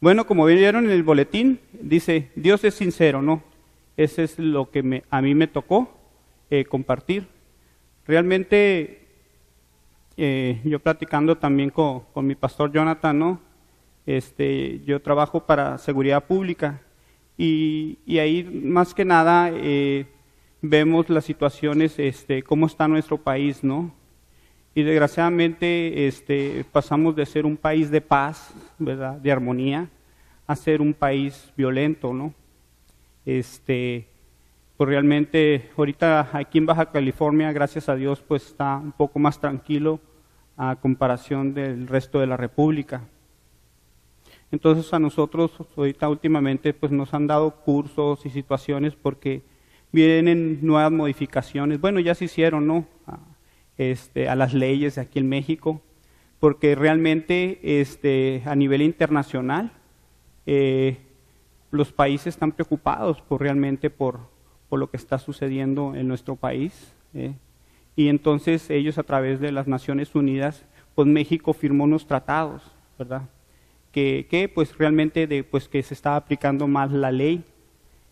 Bueno, como vieron en el boletín, dice, Dios es sincero, ¿no? Ese es lo que me, a mí me tocó eh, compartir. Realmente, eh, yo platicando también con, con, mi pastor Jonathan, ¿no? Este, yo trabajo para seguridad pública y, y ahí más que nada eh, vemos las situaciones, este, cómo está nuestro país, ¿no? Y desgraciadamente este, pasamos de ser un país de paz, ¿verdad? De armonía, a ser un país violento, ¿no? Este, pues realmente ahorita aquí en Baja California, gracias a Dios, pues está un poco más tranquilo a comparación del resto de la República. Entonces a nosotros ahorita últimamente pues nos han dado cursos y situaciones porque vienen nuevas modificaciones. Bueno, ya se hicieron, ¿no? Este, a las leyes aquí en México, porque realmente este, a nivel internacional eh, los países están preocupados por realmente por, por, lo que está sucediendo en nuestro país. ¿eh? Y entonces ellos a través de las Naciones Unidas, pues México firmó unos tratados, ¿verdad? Que, que pues realmente de, pues que se estaba aplicando más la ley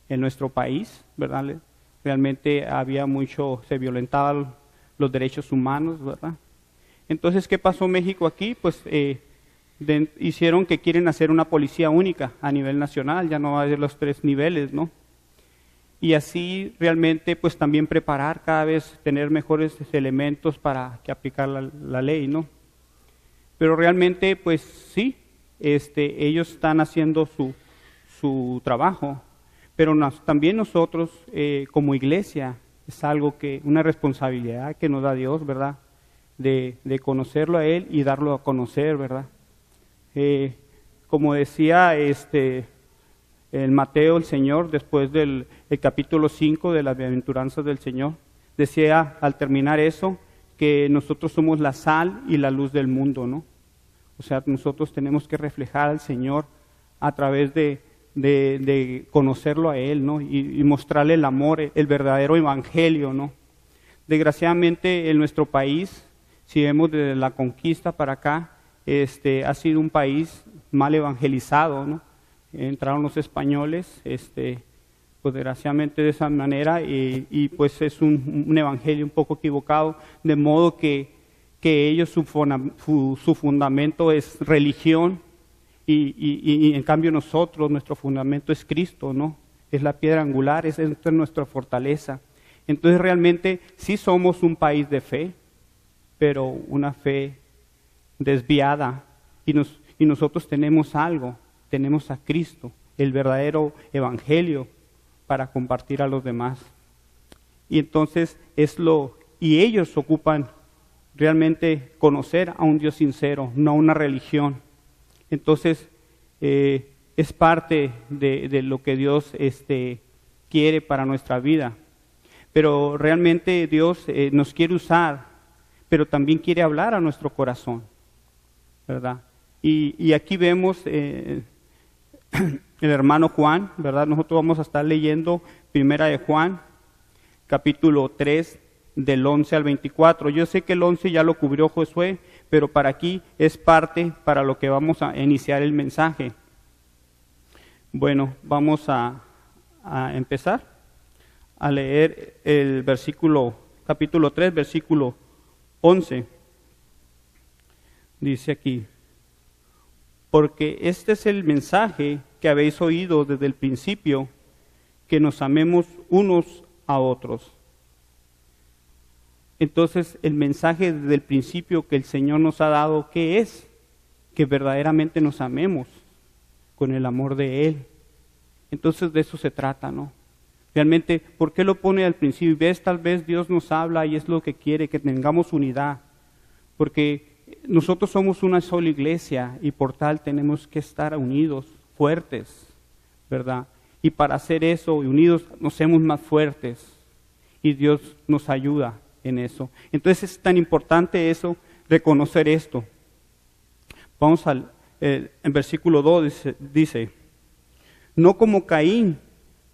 en nuestro país, ¿verdad? Realmente había mucho, se violentaba los derechos humanos, ¿verdad? Entonces, ¿qué pasó México aquí? Pues eh, hicieron que quieren hacer una policía única a nivel nacional, ya no va a haber los tres niveles, ¿no? Y así realmente, pues también preparar cada vez, tener mejores elementos para que aplicar la, ley, ¿no? Pero realmente, pues sí, este, ellos están haciendo su, su trabajo, pero también nosotros eh, como iglesia es algo que, una responsabilidad que nos da Dios, ¿verdad? De, de conocerlo a Él y darlo a conocer, ¿verdad? Eh, como decía este, el Mateo, el Señor, después del capítulo 5 de las bienaventuranzas del Señor, decía al terminar eso que nosotros somos la sal y la luz del mundo, ¿no? O sea, nosotros tenemos que reflejar al Señor a través de, de, conocerlo a Él, ¿no? Y, mostrarle el amor, el verdadero evangelio, ¿no? Desgraciadamente en nuestro país, si vemos desde la conquista para acá, este, ha sido un país mal evangelizado, ¿no? Entraron los españoles, este, pues desgraciadamente de esa manera, y, pues es un, evangelio un poco equivocado, de modo que, que ellos su, su fundamento es religión, y, en cambio nosotros, nuestro fundamento es Cristo, ¿no? Es la piedra angular, es, es nuestra fortaleza. Entonces realmente sí somos un país de fe, pero una fe desviada. Y, nos, y nosotros tenemos algo, tenemos a Cristo, el verdadero evangelio para compartir a los demás. Y entonces es lo, y ellos ocupan realmente conocer a un Dios sincero, no a una religión. Entonces, eh, es parte de, lo que Dios este, quiere para nuestra vida. Pero realmente Dios eh, nos quiere usar, pero también quiere hablar a nuestro corazón, ¿verdad? Y, aquí vemos eh, el hermano Juan, ¿verdad? Nosotros vamos a estar leyendo Primera de Juan, capítulo 3, del 11 al 24. Yo sé que el 11 ya lo cubrió Josué, pero para aquí es parte para lo que vamos a iniciar el mensaje. Bueno, vamos a, empezar a leer el versículo, capítulo 3, versículo 11. Dice aquí, porque este es el mensaje que habéis oído desde el principio, que nos amemos unos a otros. Entonces, el mensaje desde el principio que el Señor nos ha dado, ¿qué es? Que verdaderamente nos amemos con el amor de Él. Entonces, de eso se trata, ¿no? Realmente, ¿por qué lo pone al principio? ves, tal vez Dios nos habla y es lo que quiere, que tengamos unidad. Porque nosotros somos una sola iglesia y por tal tenemos que estar unidos, fuertes, ¿verdad? Y para hacer eso, unidos, nos hacemos más fuertes y Dios nos ayuda en eso. Entonces es tan importante eso, reconocer esto. Vamos al en versículo 2 dice, no como Caín,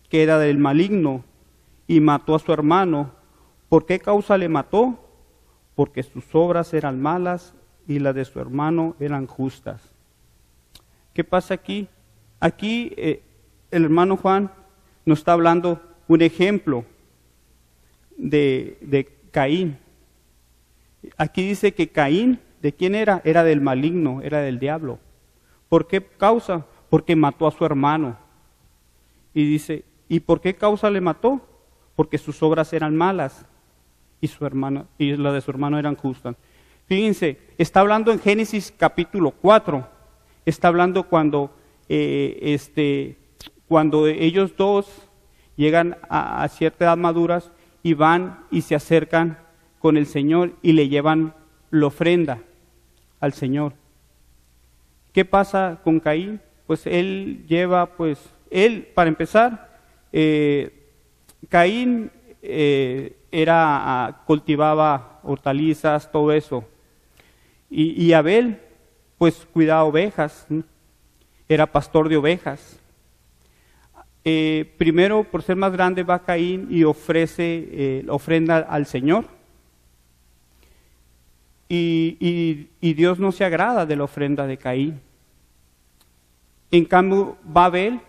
que era del maligno y mató a su hermano. ¿Por qué causa le mató? Porque sus obras eran malas y las de su hermano eran justas. ¿Qué pasa aquí? Aquí eh, el hermano Juan nos está hablando un ejemplo de, de Caín. Aquí dice que Caín, ¿de quién era? Era del maligno, era del diablo. ¿Por qué causa? Porque mató a su hermano. Y dice, ¿y por qué causa le mató? Porque sus obras eran malas y su hermano y la de su hermano eran justas. Fíjense, está hablando en Génesis capítulo 4. Está hablando cuando eh, este cuando ellos dos llegan a, a cierta edad maduras y van y se acercan con el Señor y le llevan la ofrenda al Señor. ¿Qué pasa con Caín? Pues él lleva, pues, él, para empezar, eh, Caín eh, era, ah, cultivaba hortalizas, todo eso. Y, Abel, pues, cuidaba ovejas, era pastor de ovejas. Eh, primero, por ser más grande, va Caín y ofrece ofrenda al Señor. Y, Dios no se agrada de la ofrenda de Caín. En cambio, va Abel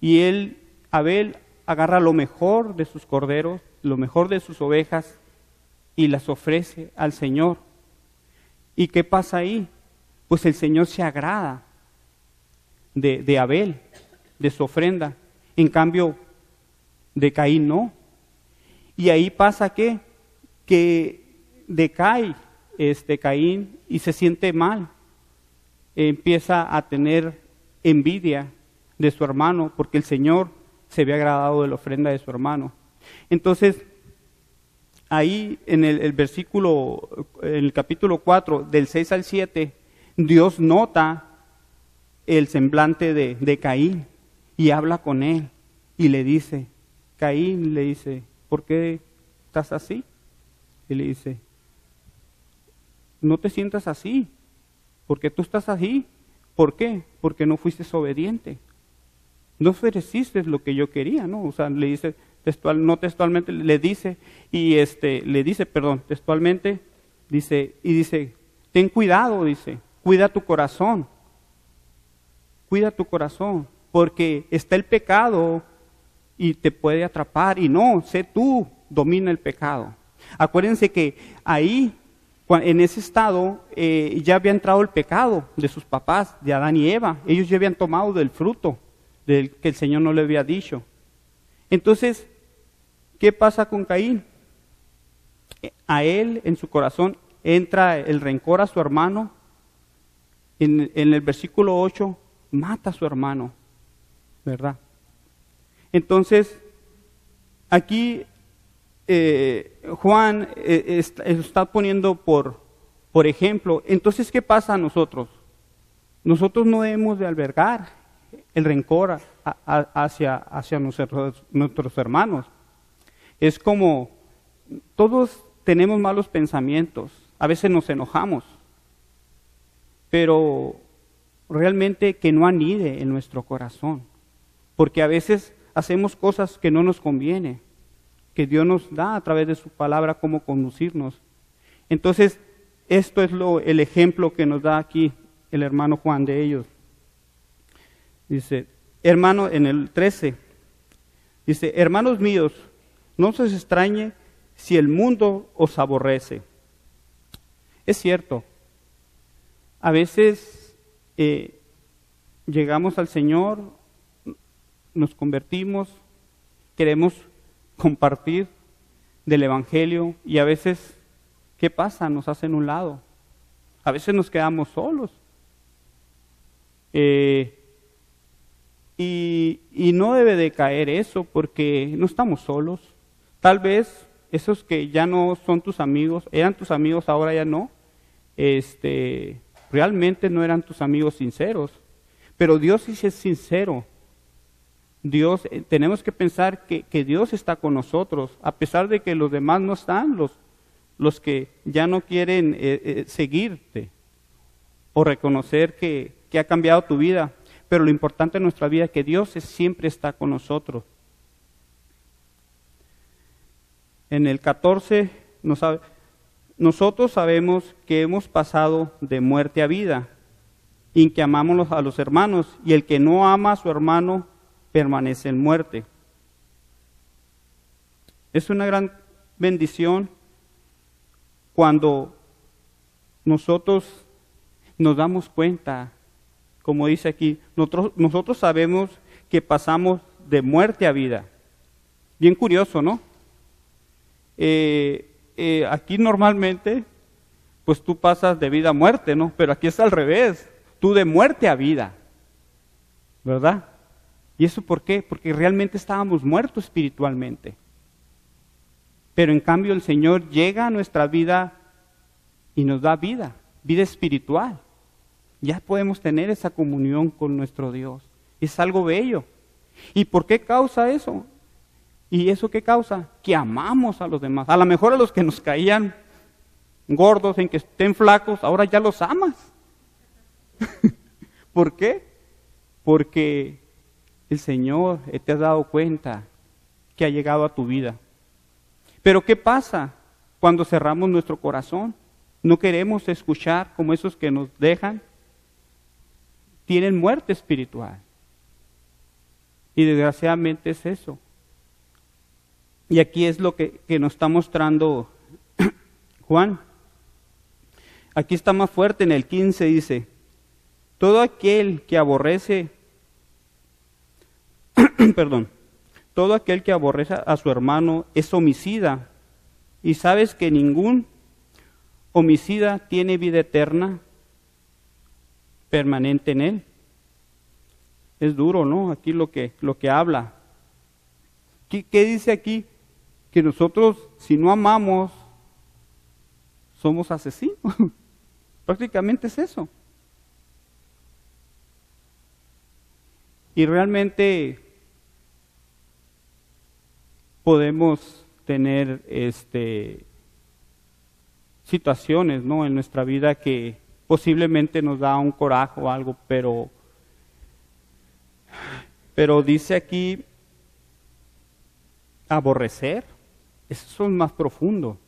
y él, Abel, agarra lo mejor de sus corderos, lo mejor de sus ovejas y las ofrece al Señor. ¿Y qué pasa ahí? Pues el Señor se agrada de Abel, de su ofrenda. En cambio, de Caín no. Y ahí pasa qué? Que decae este Caín y se siente mal. Empieza a tener envidia de su hermano porque el Señor se había agradado de la ofrenda de su hermano. Entonces, ahí en el, versículo, en el capítulo 4, del 6 al 7, Dios nota el semblante de, de Caín y habla con él y le dice, Caín le dice, ¿por qué estás así? Y le dice, no te sientas así, porque tú estás así. ¿Por qué? Porque no fuiste obediente. No ofreciste lo que yo quería, ¿no? O sea, le dice textual, no textualmente, le dice, y este, le dice, perdón, textualmente, dice, y dice, ten cuidado, dice, cuida tu corazón, cuida tu corazón, porque está el pecado y te puede atrapar, y no, sé tú, domina el pecado. Acuérdense que ahí en ese estado eh, ya había entrado el pecado de sus papás, de Adán y Eva. Ellos ya habían tomado del fruto del que el Señor no le había dicho. Entonces, ¿qué pasa con Caín? A él, en su corazón, entra el rencor a su hermano. En, en el versículo 8, mata a su hermano, ¿verdad? Entonces, aquí eh, Juan eh, está, poniendo por, por ejemplo. Entonces, ¿qué pasa a nosotros? Nosotros no debemos de albergar el rencor hacia, hacia nuestros, nuestros hermanos. Es como todos tenemos malos pensamientos, a veces nos enojamos, pero realmente que no anide en nuestro corazón, porque a veces hacemos cosas que no nos conviene que Dios nos da a través de su palabra cómo conducirnos. Entonces, esto es lo, el ejemplo que nos da aquí el hermano Juan de ellos. Dice, hermano, en el 13, dice, hermanos míos, no se extrañe si el mundo os aborrece. Es cierto, a veces eh, llegamos al Señor, nos convertimos, queremos compartir del Evangelio y a veces, ¿qué pasa? Nos hacen un lado. A veces nos quedamos solos. Eh, y, y, no debe de caer eso porque no estamos solos. Tal vez esos que ya no son tus amigos, eran tus amigos, ahora ya no, este, realmente no eran tus amigos sinceros. Pero Dios sí es sincero Dios, eh, tenemos que pensar que, Dios está con nosotros, a pesar de que los demás no están, los, los que ya no quieren eh, eh, seguirte o reconocer que, que, ha cambiado tu vida. Pero lo importante en nuestra vida es que Dios siempre está con nosotros. En el 14, nosotros sabemos que hemos pasado de muerte a vida y que amamos a los hermanos, y el que no ama a su hermano permanece en muerte. Es una gran bendición cuando nosotros nos damos cuenta, como dice aquí, nosotros, nosotros sabemos que pasamos de muerte a vida. Bien curioso, ¿no? Eh, eh, aquí normalmente, pues tú pasas de vida a muerte, ¿no? Pero aquí es al revés, tú de muerte a vida, ¿verdad? ¿Y eso por qué? Porque realmente estábamos muertos espiritualmente. Pero en cambio el Señor llega a nuestra vida y nos da vida, vida espiritual. Ya podemos tener esa comunión con nuestro Dios. Es algo bello. ¿Y por qué causa eso? ¿Y eso qué causa? Que amamos a los demás. A lo mejor a los que nos caían gordos, en que estén flacos, ahora ya los amas. ¿Por qué? Porque el Señor te ha dado cuenta que ha llegado a tu vida. Pero ¿qué pasa cuando cerramos nuestro corazón? No queremos escuchar como esos que nos dejan. Tienen muerte espiritual. Y desgraciadamente es eso. Y aquí es lo que, nos está mostrando Juan. Aquí está más fuerte en el 15, dice, todo aquel que aborrece, perdón, todo aquel que aborrece a su hermano es homicida. Y sabes que ningún homicida tiene vida eterna permanente en él. Es duro, ¿no? Aquí lo que, lo que habla. ¿Qué, ¿Qué, dice aquí? Que nosotros, si no amamos, somos asesinos. Prácticamente es eso. Y realmente podemos tener este, situaciones ¿no? en nuestra vida que posiblemente nos da un coraje o algo, pero, pero dice aquí aborrecer, eso es más profundo.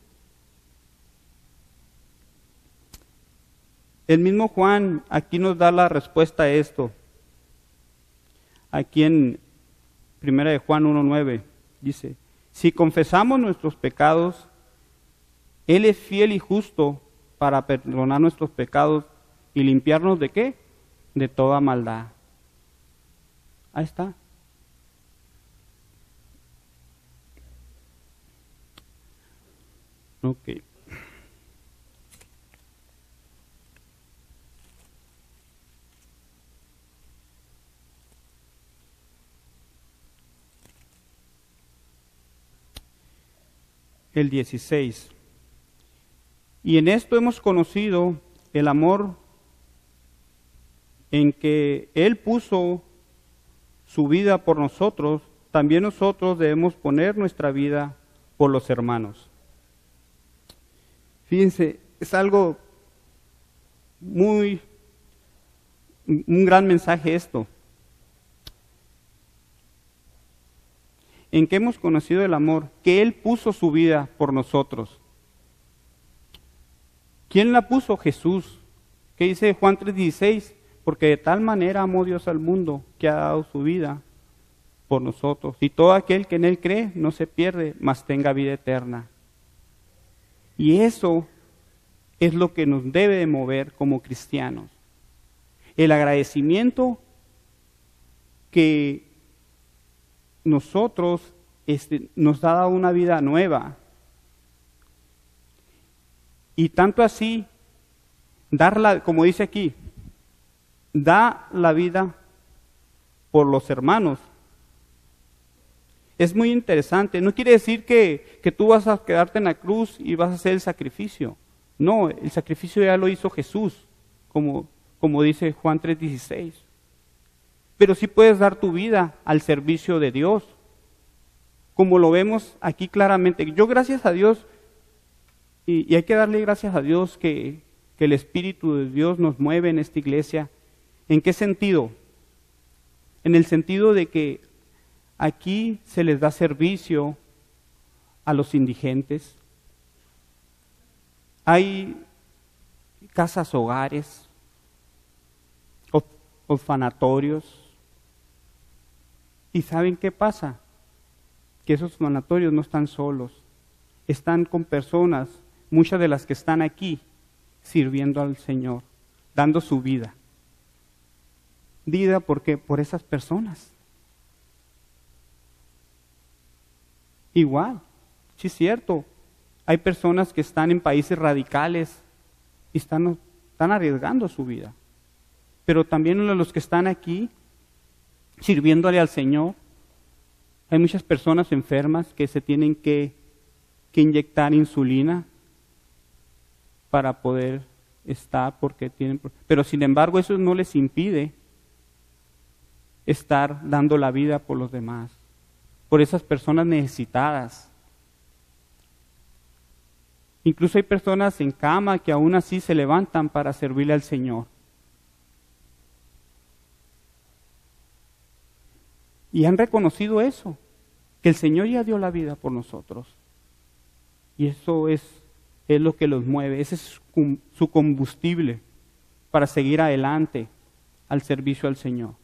El mismo Juan aquí nos da la respuesta a esto. Aquí en Primera de Juan 1.9 dice, si confesamos nuestros pecados, Él es fiel y justo para perdonar nuestros pecados y limpiarnos de qué? De toda maldad. Ahí está. Ok. El 16. Y en esto hemos conocido el amor en que Él puso su vida por nosotros, también nosotros debemos poner nuestra vida por los hermanos. Fíjense, es algo muy, un gran mensaje esto. En que hemos conocido el amor, que Él puso su vida por nosotros. ¿Quién la puso? Jesús. ¿Qué dice Juan 3:16? Porque de tal manera amó Dios al mundo que ha dado su vida por nosotros. Y todo aquel que en Él cree no se pierde, mas tenga vida eterna. Y eso es lo que nos debe de mover como cristianos. El agradecimiento que nosotros este, nos da una vida nueva. Y tanto así, darla, como dice aquí, da la vida por los hermanos. Es muy interesante. No quiere decir que, que, tú vas a quedarte en la cruz y vas a hacer el sacrificio. No, el sacrificio ya lo hizo Jesús, como, como dice Juan 3:16 pero sí puedes dar tu vida al servicio de Dios, como lo vemos aquí claramente. Yo gracias a Dios, y, hay que darle gracias a Dios que, que el Espíritu de Dios nos mueve en esta iglesia. ¿En qué sentido? En el sentido de que aquí se les da servicio a los indigentes. Hay casas hogares, orfanatorios. ¿Y saben qué pasa? Que esos orfanatorios no están solos, están con personas, muchas de las que están aquí, sirviendo al Señor, dando su vida. Vida porque por esas personas. Igual, sí es cierto, hay personas que están en países radicales y están, están arriesgando su vida. Pero también los que están aquí sirviéndole al Señor. Hay muchas personas enfermas que se tienen que, que inyectar insulina para poder estar porque tienen pero sin embargo eso no les impide estar dando la vida por los demás, por esas personas necesitadas. Incluso hay personas en cama que aún así se levantan para servirle al Señor. Y han reconocido eso, que el Señor ya dio la vida por nosotros. Y eso es, es lo que los mueve, ese es su combustible para seguir adelante al servicio al Señor.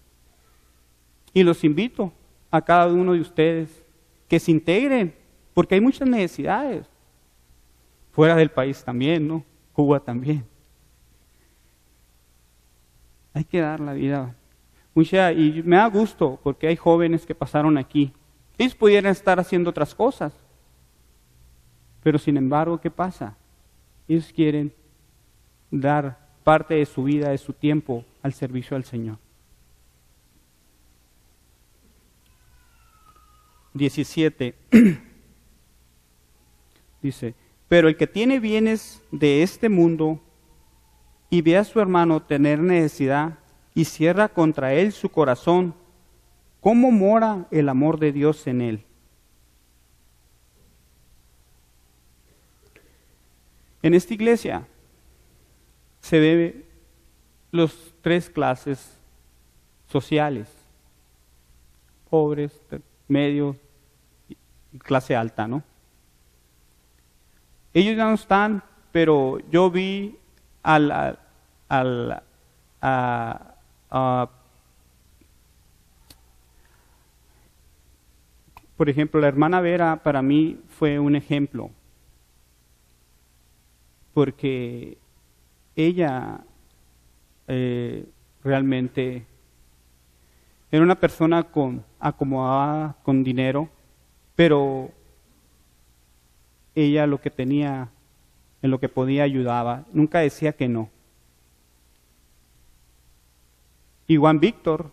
Y los invito a cada uno de ustedes que se integren, porque hay muchas necesidades fuera del país también, ¿no? Cuba también. Hay que dar la vida. Y me da gusto porque hay jóvenes que pasaron aquí. Ellos pudieran estar haciendo otras cosas. Pero sin embargo, ¿qué pasa? Ellos quieren dar parte de su vida, de su tiempo al servicio al Señor. 17. Dice, pero el que tiene bienes de este mundo y ve a su hermano tener necesidad y cierra contra él su corazón, ¿cómo mora el amor de Dios en él? En esta iglesia se ve los tres clases sociales, pobres, medios y clase alta, ¿no? Ellos ya no están, pero yo vi al, al, por ejemplo, la hermana Vera para mí fue un ejemplo, porque ella eh, realmente era una persona con, acomodada con dinero, pero ella lo que tenía, en lo que podía ayudaba, nunca decía que no. Y Juan Víctor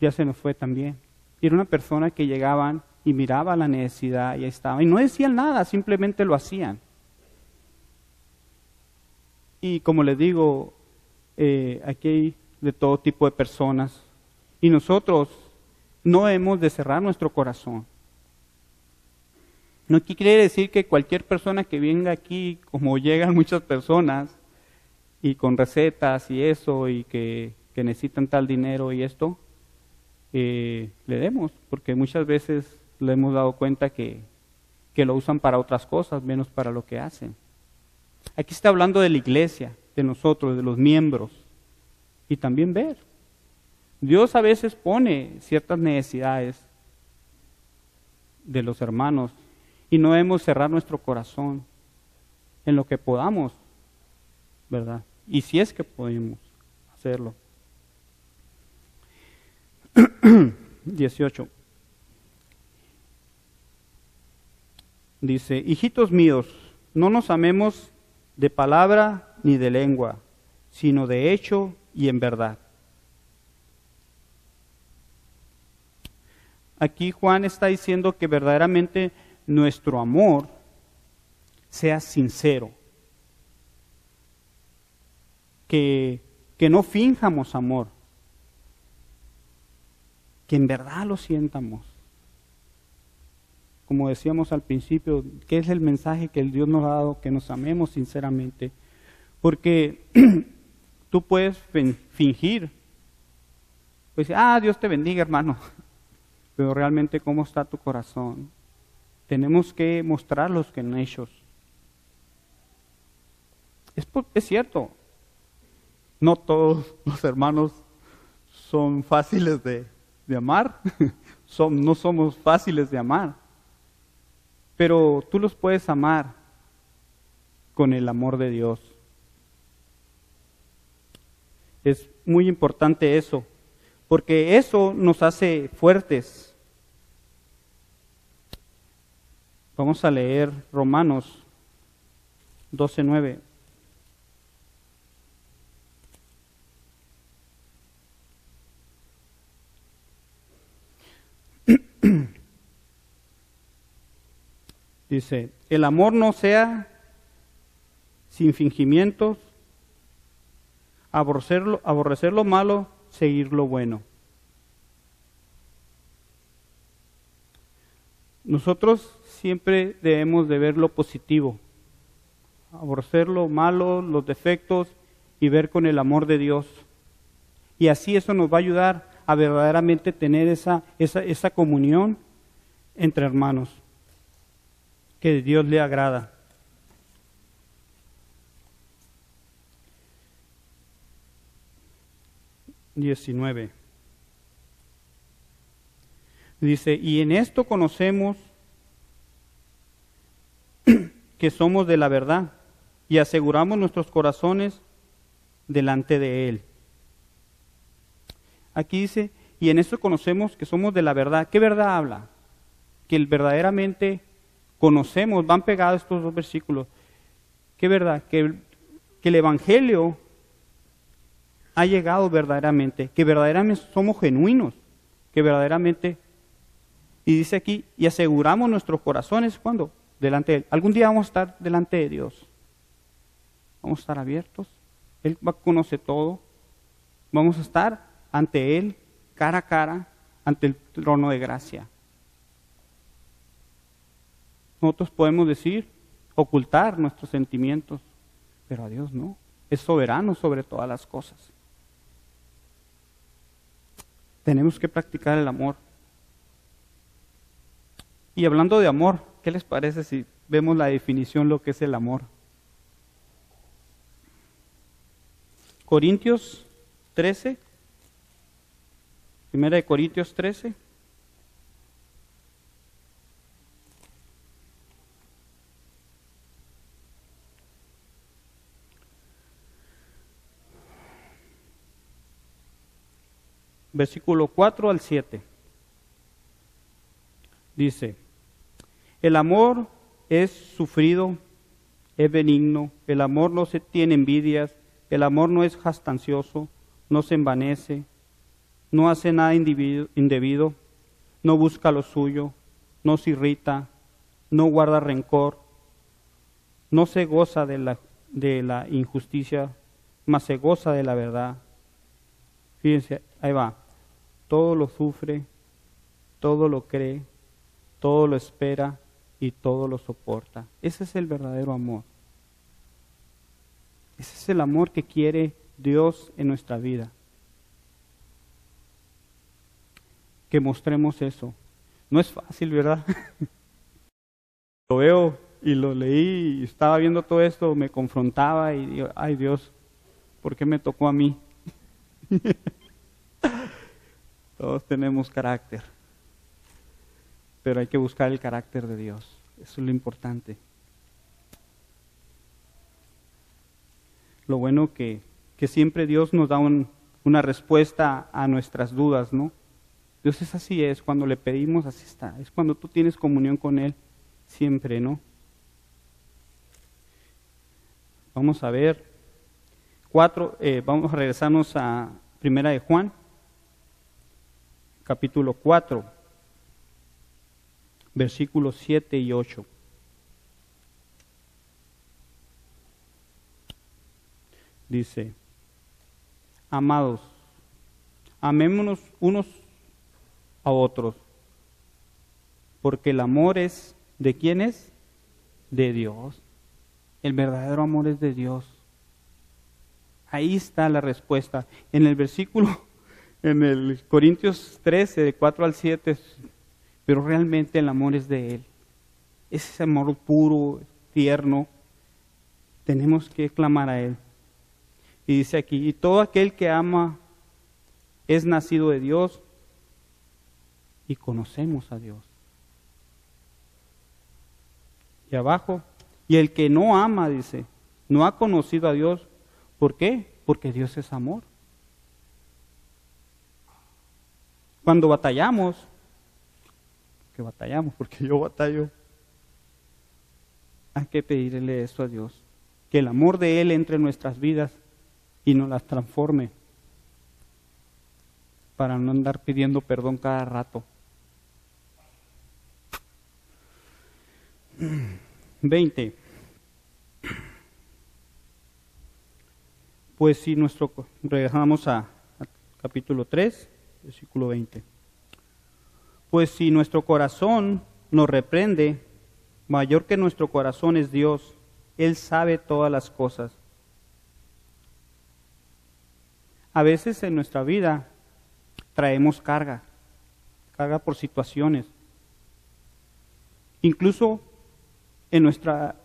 ya se nos fue también. Era una persona que llegaban y miraba la necesidad y ahí estaba. Y no decían nada, simplemente lo hacían. Y como les digo, eh, aquí hay de todo tipo de personas. Y nosotros no hemos de cerrar nuestro corazón. No quiere decir que cualquier persona que venga aquí, como llegan muchas personas, y con recetas y eso, y que, necesitan tal dinero y esto, eh, le demos, porque muchas veces le hemos dado cuenta que, que lo usan para otras cosas, menos para lo que hacen. Aquí está hablando de la iglesia, de nosotros, de los miembros, y también ver. Dios a veces pone ciertas necesidades de los hermanos y no debemos cerrar nuestro corazón en lo que podamos, ¿verdad? Y si es que podemos hacerlo. 18. Dice, hijitos míos, no nos amemos de palabra ni de lengua, sino de hecho y en verdad. Aquí Juan está diciendo que verdaderamente nuestro amor sea sincero. Que, que no finjamos amor. Que en verdad lo sientamos. Como decíamos al principio, ¿qué es el mensaje que el Dios nos ha dado? Que nos amemos sinceramente. Porque tú puedes fingir. Pues, ah, Dios te bendiga, hermano. Pero realmente, ¿cómo está tu corazón? tenemos que mostrarlos que en hechos. Es, es cierto, no todos los hermanos son fáciles de, de amar, no somos fáciles de amar, pero tú los puedes amar con el amor de Dios. Es muy importante eso, porque eso nos hace fuertes. Vamos a leer Romanos 12.9. Dice, el amor no sea sin fingimientos, aborrecer aborrecer lo malo, seguir lo bueno. Nosotros siempre debemos de ver lo positivo, aborrecer lo malo, los defectos y ver con el amor de Dios. Y así eso nos va a ayudar a verdaderamente tener esa, esa, esa comunión entre hermanos que Dios le agrada. Diecinueve. Dice, y en esto conocemos que somos de la verdad y aseguramos nuestros corazones delante de Él. Aquí dice, y en esto conocemos que somos de la verdad. ¿Qué verdad habla? Que el verdaderamente conocemos, van pegados estos dos versículos. ¿Qué verdad? Que, el Evangelio ha llegado verdaderamente, que verdaderamente somos genuinos, que verdaderamente, y dice aquí, y aseguramos nuestros corazones, ¿cuándo? Delante de Él. Algún día vamos a estar delante de Dios. Vamos a estar abiertos. Él conocer todo. Vamos a estar ante Él, cara a cara, ante el trono de gracia. Nosotros podemos decir, ocultar nuestros sentimientos, pero a Dios no. Es soberano sobre todas las cosas. Tenemos que practicar el amor. Y hablando de amor, ¿qué les parece si vemos la definición lo que es el amor? Corintios 13, Primera de Corintios 13. Versículo 4 al 7. Dice, el amor es sufrido, es benigno, el amor no se tiene envidias, el amor no es jastancioso, no se envanece no hace nada indebido, no busca lo suyo, no se irrita, no guarda rencor, no se goza de la, de la injusticia, mas se goza de la verdad. Fíjense, ahí va, todo lo sufre, todo lo cree, todo lo espera y todo lo soporta. Ese es el verdadero amor. Ese es el amor que quiere Dios en nuestra vida. que mostremos eso. No es fácil, ¿verdad? lo veo y lo leí y estaba viendo todo esto, me confrontaba y digo, ay Dios, ¿por qué me tocó a mí? Todos tenemos carácter, pero hay que buscar el carácter de Dios. Eso es lo importante. Lo bueno que, que siempre Dios nos da una respuesta a nuestras dudas, ¿no? Dios es así, es cuando le pedimos, así está. Es cuando tú tienes comunión con Él siempre, ¿no? Vamos a ver cuatro, eh, vamos a regresarnos a Primera de Juan, capítulo 4, versículos 7 y 8. Dice, amados, amémonos unos a otros. Porque el amor es, ¿de quién es? De Dios. El verdadero amor es de Dios. Ahí está la respuesta. En el versículo, en el Corintios 13, de 4 al 7, pero realmente el amor es de Él. Es ese amor puro, tierno. Tenemos que clamar a Él. Y dice aquí, y todo aquel que ama es nacido de Dios y conocemos a Dios. Y abajo, y el que no ama, dice, no ha conocido a Dios. ¿Por qué? Porque Dios es amor. Cuando batallamos, que batallamos, porque yo batallo, hay que pedirle eso a Dios, que el amor de Él entre en nuestras vidas y nos las transforme. Para no andar pidiendo perdón cada rato. 20. Pues si nuestro, regresamos a, a capítulo 3, versículo 20. Pues si nuestro corazón nos reprende, mayor que nuestro corazón es Dios, Él sabe todas las cosas. A veces en nuestra vida traemos carga, carga por situaciones. Incluso en nuestra,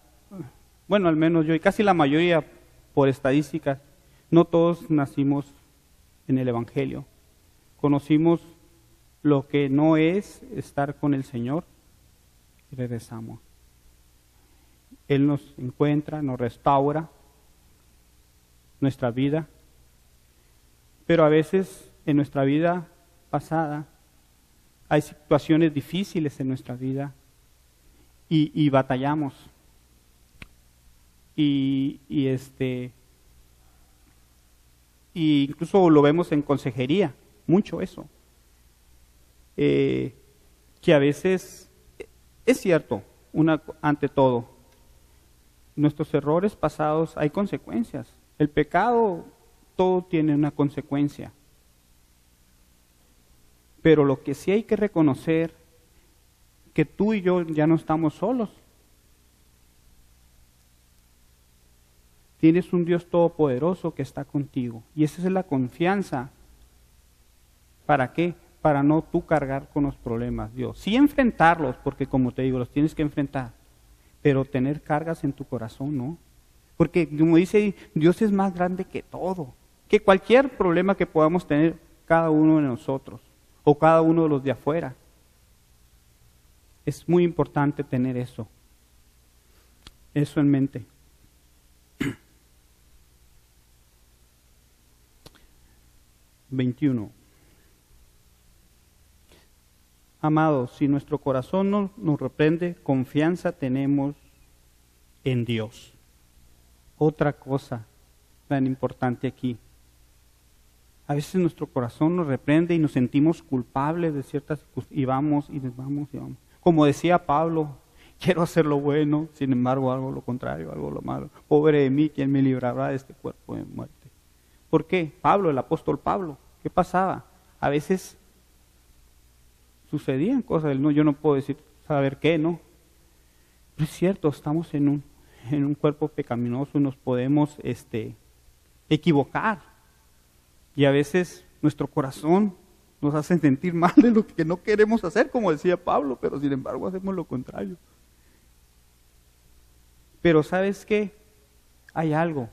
bueno, al menos yo y casi la mayoría por estadísticas, no todos nacimos en el Evangelio. Conocimos lo que no es estar con el Señor y regresamos. Él nos encuentra, nos restaura nuestra vida, pero a veces en nuestra vida pasada hay situaciones difíciles en nuestra vida y, batallamos. Y, este y incluso lo vemos en consejería, mucho eso. Eh, que a veces es cierto, una, ante todo, nuestros errores pasados hay consecuencias. El pecado, todo tiene una consecuencia. Pero lo que sí hay que reconocer que tú y yo ya no estamos solos. Tienes un Dios todopoderoso que está contigo. Y esa es la confianza. ¿Para qué? Para no tú cargar con los problemas, Dios. Sí enfrentarlos, porque como te digo, los tienes que enfrentar. Pero tener cargas en tu corazón, ¿no? Porque como dice, Dios es más grande que todo. Que cualquier problema que podamos tener cada uno de nosotros. O cada uno de los de afuera. Es muy importante tener eso, eso en mente. Veintiuno. Amados, si nuestro corazón no, nos reprende, confianza tenemos en Dios. Otra cosa tan importante aquí. A veces nuestro corazón nos reprende y nos sentimos culpables de ciertas y vamos y vamos y vamos. Como decía Pablo, quiero hacer lo bueno, sin embargo hago lo contrario, algo lo malo. Pobre de mí, ¿quién me librará de este cuerpo de muerte? ¿Por qué? Pablo, el apóstol Pablo, ¿qué pasaba? A veces sucedían cosas, no, yo no puedo decir saber qué, ¿no? Pero es cierto, estamos en un, en un cuerpo pecaminoso y nos podemos este, equivocar. Y a veces nuestro corazón nos hacen sentir mal de lo que no queremos hacer, como decía Pablo, pero sin embargo hacemos lo contrario. Pero sabes qué? Hay algo,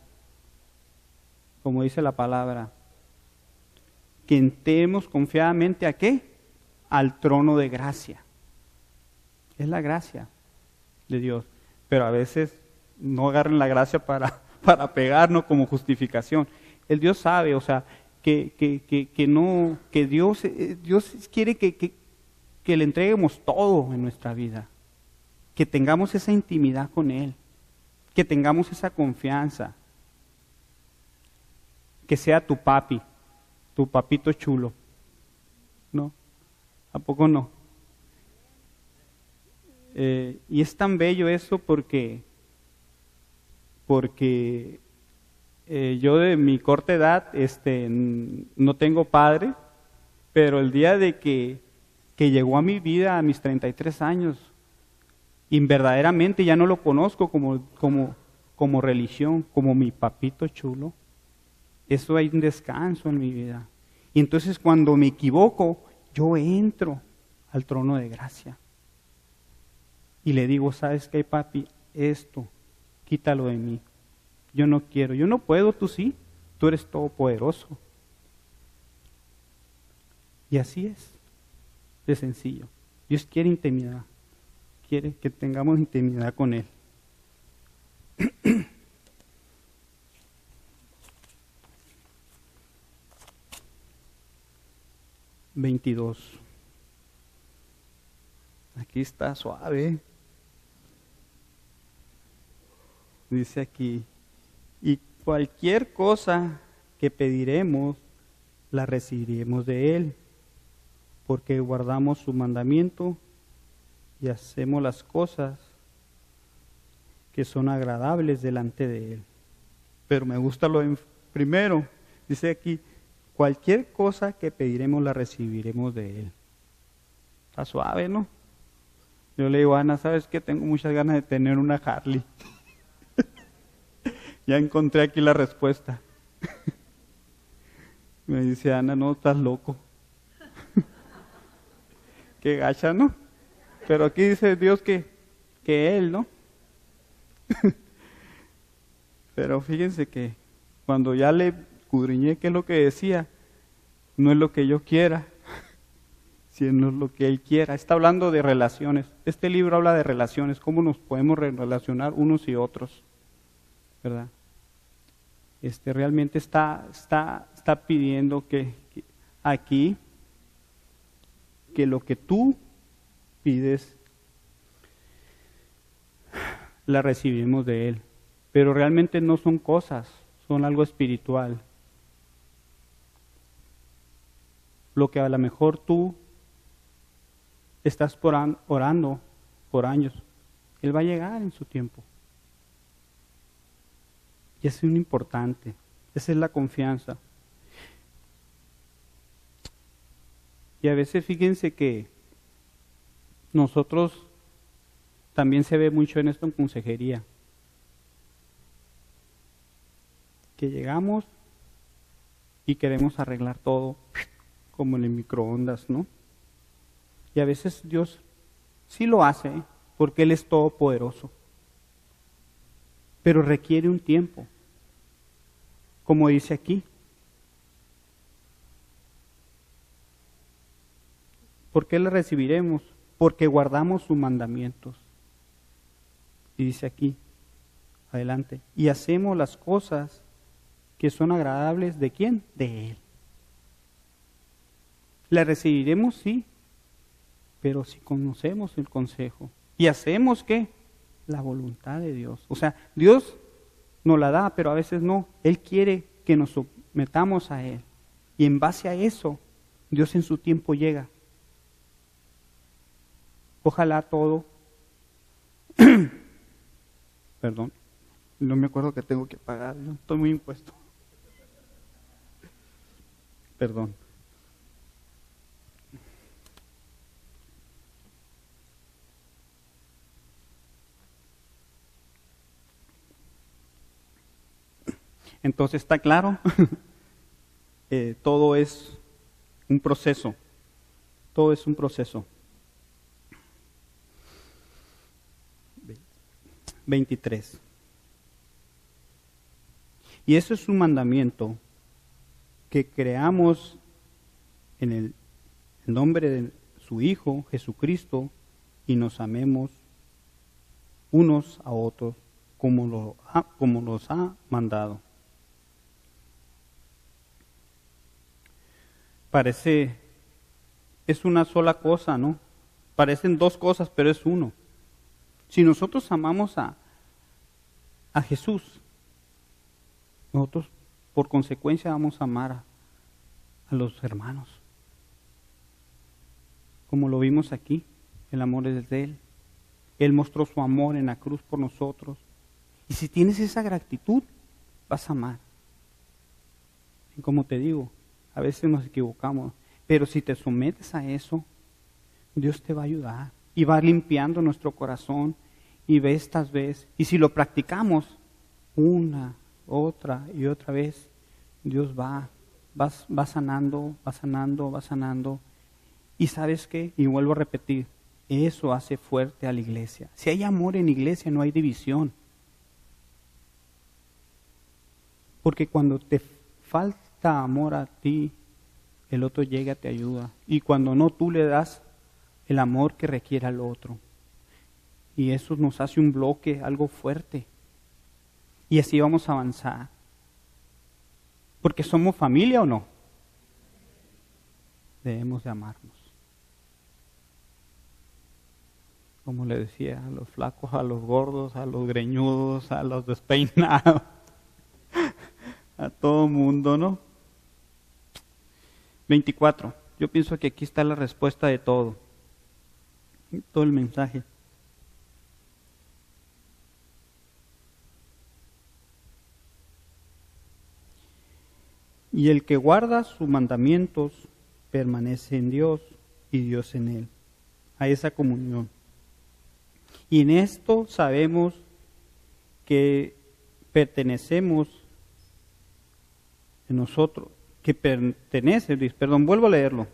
como dice la palabra, que entremos confiadamente a qué? Al trono de gracia. Es la gracia de Dios. Pero a veces no agarren la gracia para, para pegarnos como justificación. El Dios sabe, o sea, que, que, no, que Dios, eh, Dios quiere que, que le entreguemos todo en nuestra vida, que tengamos esa intimidad con Él, que tengamos esa confianza, que sea tu papi, tu papito chulo. ¿No? ¿A poco no? Eh, y es tan bello eso porque, porque eh, yo de mi corta edad este, no tengo padre, pero el día de que, que llegó a mi vida a mis 33 años, y verdaderamente ya no lo conozco como, como, como religión, como mi papito chulo, eso hay un descanso en mi vida. Y entonces cuando me equivoco, yo entro al trono de gracia. Y le digo, ¿sabes qué, papi? Esto, quítalo de mí yo no quiero, yo no puedo, tú sí, tú eres todopoderoso. Y así es, de sencillo. Dios quiere intimidad, quiere que tengamos intimidad con Él. 22. Aquí está suave. Dice aquí, y cualquier cosa que pediremos, la recibiremos de Él, porque guardamos su mandamiento y hacemos las cosas que son agradables delante de Él. Pero me gusta lo primero, dice aquí, Cualquier cosa que pediremos la recibiremos de Él. Está suave, ¿no? Yo le digo, Ana, ¿sabes qué? Tengo muchas ganas de tener una Harley. ya encontré aquí la respuesta. Me dice Ana, no, estás loco. Qué gacha, ¿no? Pero aquí dice Dios que, que Él, ¿no? Pero fíjense que cuando ya le escudriñé qué es lo que decía, no es lo que yo quiera, sino lo que Él quiera. Está hablando de relaciones. Este libro habla de relaciones, cómo nos podemos relacionar unos y otros, ¿verdad? Este realmente está, está, está pidiendo que, que aquí que lo que tú pides la recibimos de Él. Pero realmente no son cosas, son algo espiritual. Lo que a lo mejor tú estás orando por años, Él va a llegar en su tiempo. Y es un importante, esa es la confianza. Y a veces fíjense que nosotros también se ve mucho en esto en consejería. Que llegamos y queremos arreglar todo como en el microondas, ¿no? Y a veces Dios sí lo hace porque Él es todopoderoso, pero requiere un tiempo, como dice aquí. ¿Por qué le recibiremos? Porque guardamos sus mandamientos. Y dice aquí, adelante, y hacemos las cosas que son agradables de quién? De Él. La recibiremos, sí, pero si conocemos el consejo y hacemos qué? La voluntad de Dios. O sea, Dios nos la da, pero a veces no. Él quiere que nos sometamos a Él. Y en base a eso, Dios en su tiempo llega. Ojalá todo. Perdón, no me acuerdo que tengo que pagar, estoy muy impuesto. Perdón. Entonces está claro, eh, todo es un proceso, todo es un proceso. 23. Y eso es un mandamiento que creamos en el nombre de su Hijo Jesucristo y nos amemos unos a otros como, lo como nos ha mandado. Parece, es una sola cosa, ¿no? Parecen dos cosas, pero es uno. Si nosotros amamos a, a Jesús, nosotros por consecuencia vamos a amar a, a los hermanos. Como lo vimos aquí, el amor es de Él. Él mostró su amor en la cruz por nosotros. Y si tienes esa gratitud, vas a amar. Y como te digo, a veces nos equivocamos, pero si te sometes a eso, Dios te va a ayudar y va limpiando nuestro corazón y vez estas vez. Y si lo practicamos una, otra y otra vez, Dios va, va, va sanando, va sanando, va sanando. Y sabes qué, y vuelvo a repetir, eso hace fuerte a la iglesia. Si hay amor en iglesia, no hay división. Porque cuando te falta amor a ti, el otro llega, te ayuda. Y cuando no, tú le das el amor que requiere al otro. Y eso nos hace un bloque, algo fuerte. Y así vamos a avanzar. Porque somos familia o no. Debemos de amarnos. Como le decía, a los flacos, a los gordos, a los greñudos, a los despeinados, a todo mundo, ¿no? 24. Yo pienso que aquí está la respuesta de todo. Todo el mensaje. Y el que guarda sus mandamientos permanece en Dios y Dios en él. A esa comunión. Y en esto sabemos que pertenecemos en nosotros, que pertenece, perdón, vuelvo a leerlo.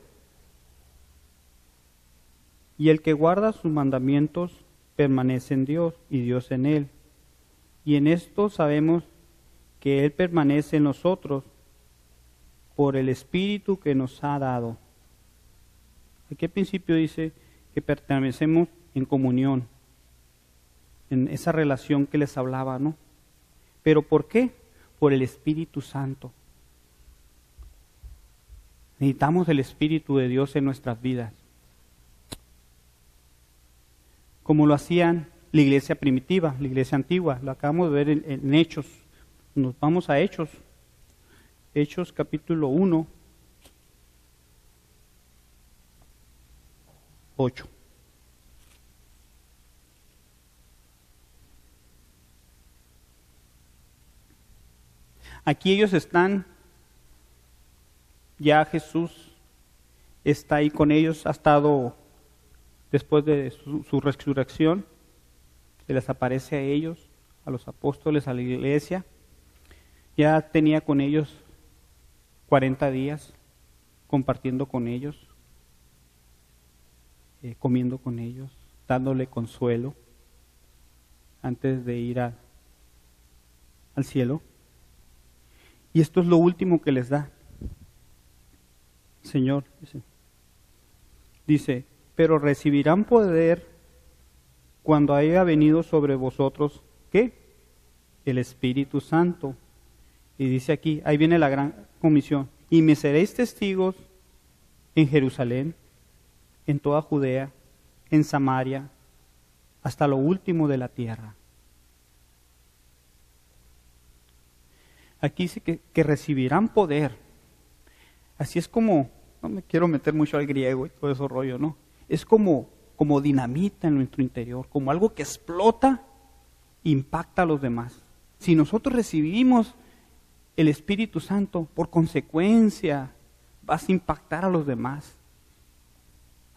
Y el que guarda sus mandamientos permanece en Dios y Dios en él. Y en esto sabemos que Él permanece en nosotros por el Espíritu que nos ha dado. Aquí al principio dice que pertenecemos en comunión, en esa relación que les hablaba, ¿no? ¿Pero por qué? Por el Espíritu Santo. Necesitamos el Espíritu de Dios en nuestras vidas. Como lo hacían la iglesia primitiva, la iglesia antigua. Lo acabamos de ver en, Hechos. Nos vamos a Hechos. Hechos capítulo 1. 8. Aquí ellos están ya Jesús está ahí con ellos, ha estado después de su, resurrección, se les aparece a ellos, a los apóstoles, a la iglesia. Ya tenía con ellos 40 días compartiendo con ellos, eh, comiendo con ellos, dándole consuelo antes de ir al cielo. Y esto es lo último que les da. Señor. Dice, pero recibirán poder cuando haya venido sobre vosotros, ¿qué? El Espíritu Santo. Y dice aquí, ahí viene la gran comisión, y me seréis testigos en Jerusalén, en toda Judea, en Samaria, hasta lo último de la tierra. Aquí dice que, que recibirán poder. Así es como no me quiero meter mucho al griego y todo eso rollo, ¿no? Es como, como dinamita en nuestro interior, como algo que explota, impacta a los demás. Si nosotros recibimos el Espíritu Santo, por consecuencia, vas a impactar a los demás.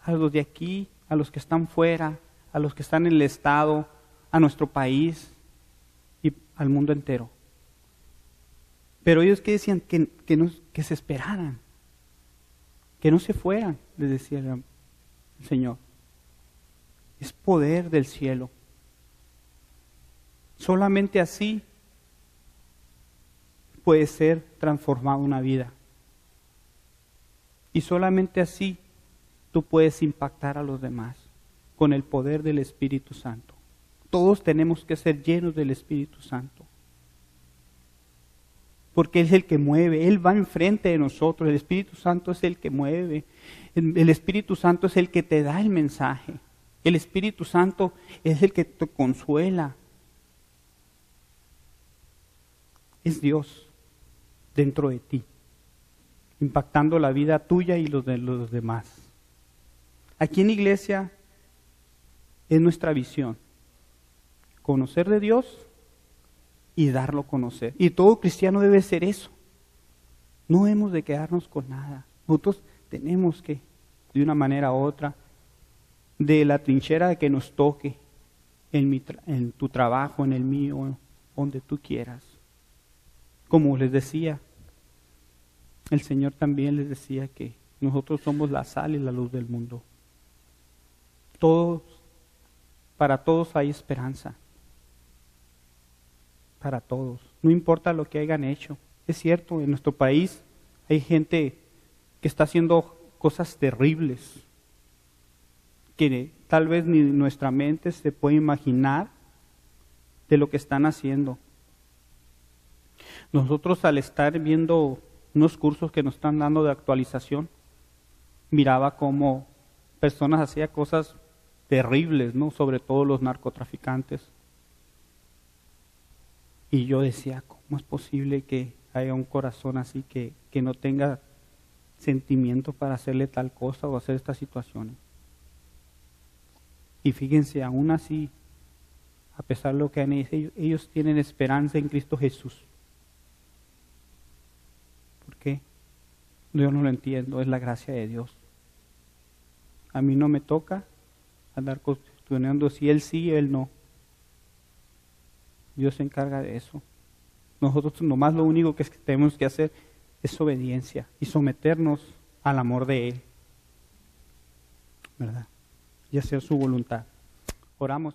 A los de aquí, a los que están fuera, a los que están en el Estado, a nuestro país y al mundo entero. Pero ellos que decían que, que, que se esperaran, que no se fueran, les decía el Señor. Es poder del cielo. Solamente así puede ser transformada una vida. Y solamente así tú puedes impactar a los demás con el poder del Espíritu Santo. Todos tenemos que ser llenos del Espíritu Santo porque Él es el que mueve, Él va enfrente de nosotros, el Espíritu Santo es el que mueve, el Espíritu Santo es el que te da el mensaje, el Espíritu Santo es el que te consuela. Es Dios dentro de ti, impactando la vida tuya y los de los demás. Aquí en iglesia es nuestra visión, conocer de Dios y darlo a conocer. Y todo cristiano debe ser eso. No hemos de quedarnos con nada. Nosotros tenemos que, de una manera u otra, de la trinchera que nos toque, en, mi en tu trabajo, en el mío, donde tú quieras. Como les decía, el Señor también les decía que nosotros somos la sal y la luz del mundo. Todos, para todos hay esperanza para todos, no importa lo que hayan hecho. Es cierto, en nuestro país hay gente que está haciendo cosas terribles que tal vez ni nuestra mente se puede imaginar de lo que están haciendo. Nosotros al estar viendo unos cursos que nos están dando de actualización, miraba cómo personas hacían cosas terribles, ¿no? Sobre todo los narcotraficantes. Y yo decía, ¿cómo es posible que haya un corazón así que, que no tenga sentimiento para hacerle tal cosa o hacer estas situaciones? Y fíjense, aún así, a pesar de lo que han hecho, ellos, tienen esperanza en Cristo Jesús. ¿Por qué? Yo no lo entiendo, es la gracia de Dios. A mí no me toca andar cuestionando si Él sí, Él no. Dios se encarga de eso. Nosotros nomás lo único que tenemos que hacer es obediencia y someternos al amor de Él. ¿Verdad? y hacer su voluntad. Oramos.